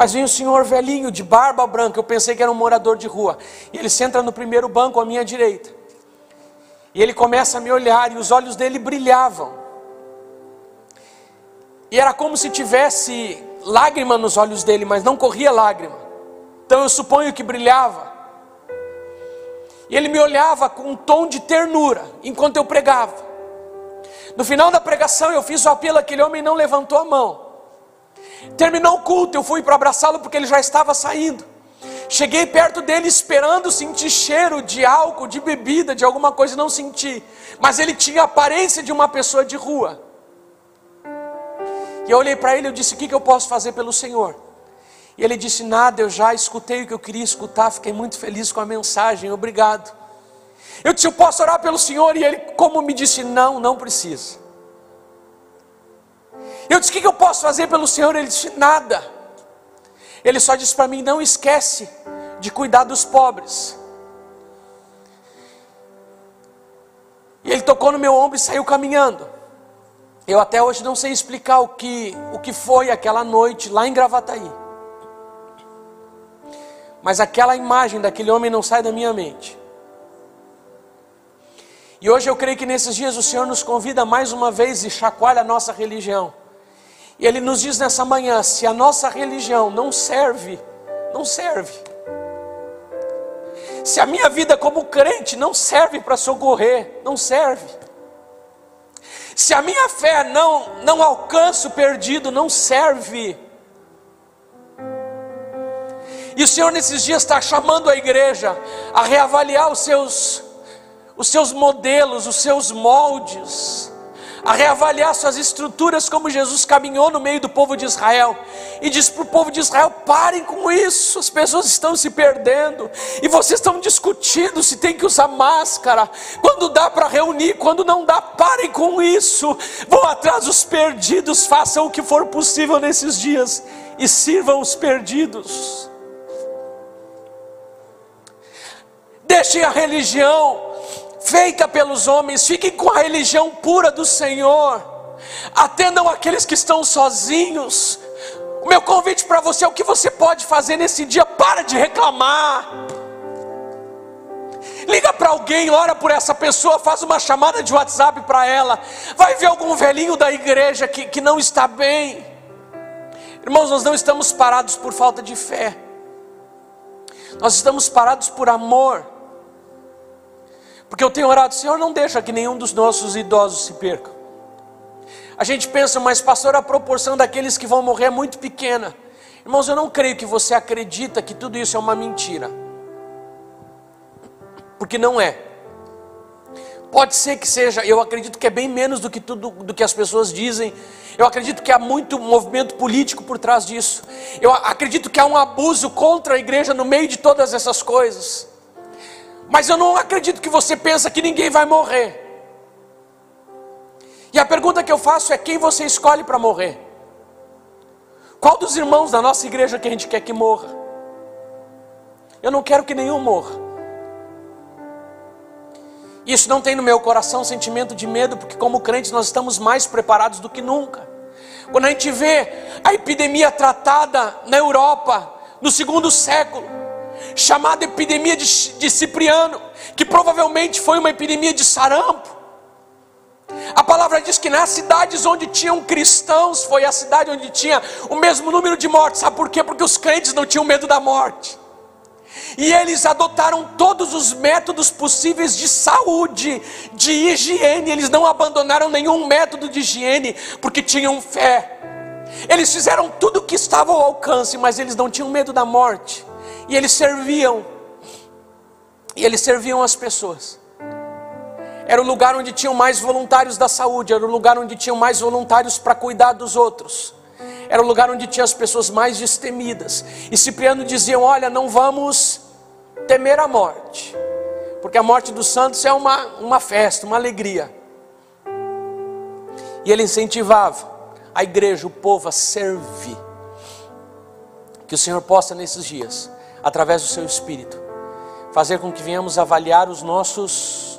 Mas vem um senhor velhinho, de barba branca, eu pensei que era um morador de rua. E ele senta no primeiro banco à minha direita. E ele começa a me olhar e os olhos dele brilhavam. E era como se tivesse lágrima nos olhos dele, mas não corria lágrima. Então eu suponho que brilhava. E ele me olhava com um tom de ternura enquanto eu pregava. No final da pregação eu fiz o apelo, aquele homem não levantou a mão. Terminou o culto, eu fui para abraçá-lo porque ele já estava saindo. Cheguei perto dele esperando sentir cheiro de álcool, de bebida, de alguma coisa, não senti. Mas ele tinha a aparência de uma pessoa de rua. E eu olhei para ele e disse: O que, que eu posso fazer pelo Senhor? E ele disse: Nada, eu já escutei o que eu queria escutar, fiquei muito feliz com a mensagem, obrigado. Eu disse: Eu posso orar pelo Senhor? E ele, como me disse: Não, não precisa. Eu disse: O que eu posso fazer pelo Senhor? Ele disse: Nada. Ele só disse para mim: Não esquece de cuidar dos pobres. E ele tocou no meu ombro e saiu caminhando. Eu até hoje não sei explicar o que, o que foi aquela noite lá em Gravataí. Mas aquela imagem daquele homem não sai da minha mente. E hoje eu creio que nesses dias o Senhor nos convida mais uma vez e chacoalha a nossa religião. E Ele nos diz nessa manhã: se a nossa religião não serve, não serve. Se a minha vida como crente não serve para socorrer, não serve. Se a minha fé não, não alcança o perdido, não serve. E o Senhor nesses dias está chamando a igreja a reavaliar os seus, os seus modelos, os seus moldes a reavaliar suas estruturas, como Jesus caminhou no meio do povo de Israel. E disse para o povo de Israel: parem com isso, as pessoas estão se perdendo e vocês estão discutindo se tem que usar máscara, quando dá para reunir, quando não dá, parem com isso, vão atrás dos perdidos, façam o que for possível nesses dias e sirvam os perdidos. Deixem a religião feita pelos homens, fiquem com a religião pura do Senhor, atendam aqueles que estão sozinhos. O meu convite para você é o que você pode fazer nesse dia, para de reclamar. Liga para alguém, ora por essa pessoa, faz uma chamada de WhatsApp para ela. Vai ver algum velhinho da igreja que, que não está bem. Irmãos, nós não estamos parados por falta de fé, nós estamos parados por amor. Porque eu tenho orado, Senhor, não deixa que nenhum dos nossos idosos se perca. A gente pensa, mas pastor, a proporção daqueles que vão morrer é muito pequena. Irmãos, eu não creio que você acredita que tudo isso é uma mentira. Porque não é. Pode ser que seja, eu acredito que é bem menos do que tudo do que as pessoas dizem. Eu acredito que há muito movimento político por trás disso. Eu acredito que há um abuso contra a igreja no meio de todas essas coisas. Mas eu não acredito que você pensa que ninguém vai morrer. E a pergunta que eu faço é: quem você escolhe para morrer? Qual dos irmãos da nossa igreja que a gente quer que morra? Eu não quero que nenhum morra. Isso não tem no meu coração sentimento de medo, porque como crentes nós estamos mais preparados do que nunca. Quando a gente vê a epidemia tratada na Europa no segundo século, chamada epidemia de, de Cipriano, que provavelmente foi uma epidemia de sarampo. A palavra diz que nas cidades onde tinham cristãos, foi a cidade onde tinha o mesmo número de mortes. Sabe por quê? Porque os crentes não tinham medo da morte. E eles adotaram todos os métodos possíveis de saúde, de higiene. Eles não abandonaram nenhum método de higiene, porque tinham fé. Eles fizeram tudo o que estava ao alcance, mas eles não tinham medo da morte e eles serviam, e eles serviam as pessoas. Era o lugar onde tinham mais voluntários da saúde, era o lugar onde tinham mais voluntários para cuidar dos outros. Era o lugar onde tinha as pessoas mais destemidas. E Cipriano dizia: Olha, não vamos temer a morte, porque a morte dos santos é uma, uma festa, uma alegria. E ele incentivava a igreja, o povo a servir. Que o Senhor possa nesses dias através do seu Espírito, fazer com que venhamos avaliar os nossos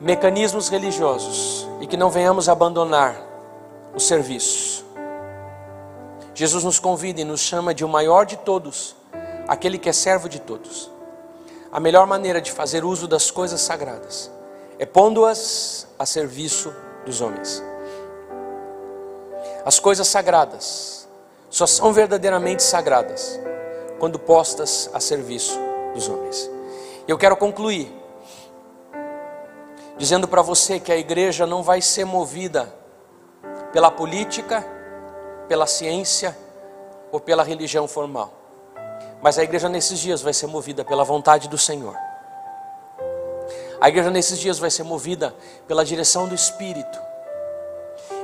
mecanismos religiosos e que não venhamos abandonar o serviço. Jesus nos convida e nos chama de o maior de todos, aquele que é servo de todos. A melhor maneira de fazer uso das coisas sagradas é pondo-as a serviço dos homens. As coisas sagradas só são verdadeiramente sagradas quando postas a serviço dos homens. Eu quero concluir dizendo para você que a igreja não vai ser movida pela política, pela ciência ou pela religião formal. Mas a igreja nesses dias vai ser movida pela vontade do Senhor. A igreja nesses dias vai ser movida pela direção do Espírito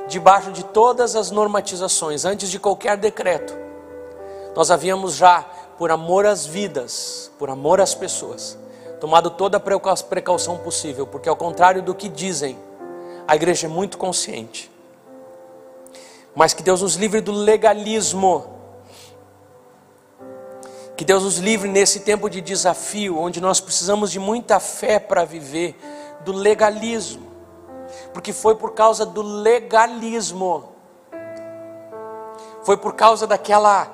debaixo de todas as normatizações, antes de qualquer decreto, nós havíamos já, por amor às vidas, por amor às pessoas, tomado toda a precaução possível, porque ao contrário do que dizem, a igreja é muito consciente. Mas que Deus nos livre do legalismo. Que Deus nos livre nesse tempo de desafio, onde nós precisamos de muita fé para viver, do legalismo porque foi por causa do legalismo, foi por causa daquela,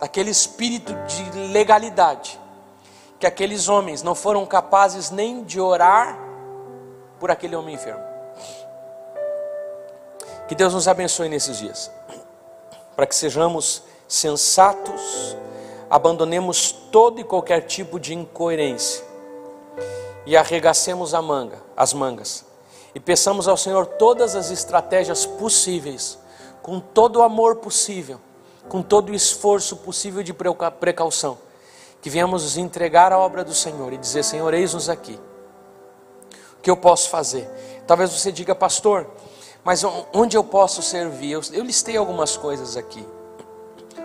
daquele espírito de legalidade, que aqueles homens não foram capazes nem de orar por aquele homem enfermo. Que Deus nos abençoe nesses dias, para que sejamos sensatos, abandonemos todo e qualquer tipo de incoerência e arregacemos a manga, as mangas e peçamos ao Senhor todas as estratégias possíveis, com todo o amor possível, com todo o esforço possível de precaução, que venhamos nos entregar à obra do Senhor e dizer: Senhor, eis-nos aqui. O que eu posso fazer? Talvez você diga, pastor, mas onde eu posso servir? Eu, eu listei algumas coisas aqui.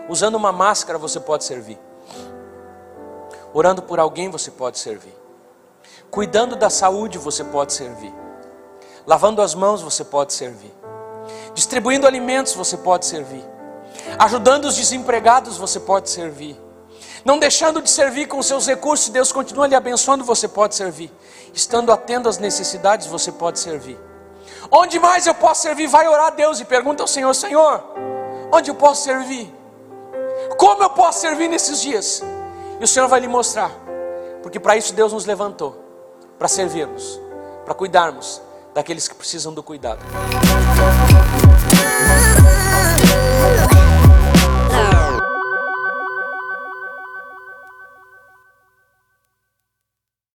Usando uma máscara você pode servir. Orando por alguém você pode servir. Cuidando da saúde você pode servir. Lavando as mãos você pode servir. Distribuindo alimentos você pode servir. Ajudando os desempregados você pode servir. Não deixando de servir com seus recursos, Deus continua lhe abençoando, você pode servir. Estando atento às necessidades, você pode servir. Onde mais eu posso servir? Vai orar a Deus e pergunta ao Senhor: Senhor, onde eu posso servir? Como eu posso servir nesses dias? E o Senhor vai lhe mostrar. Porque para isso Deus nos levantou para servirmos, para cuidarmos daqueles que precisam do cuidado.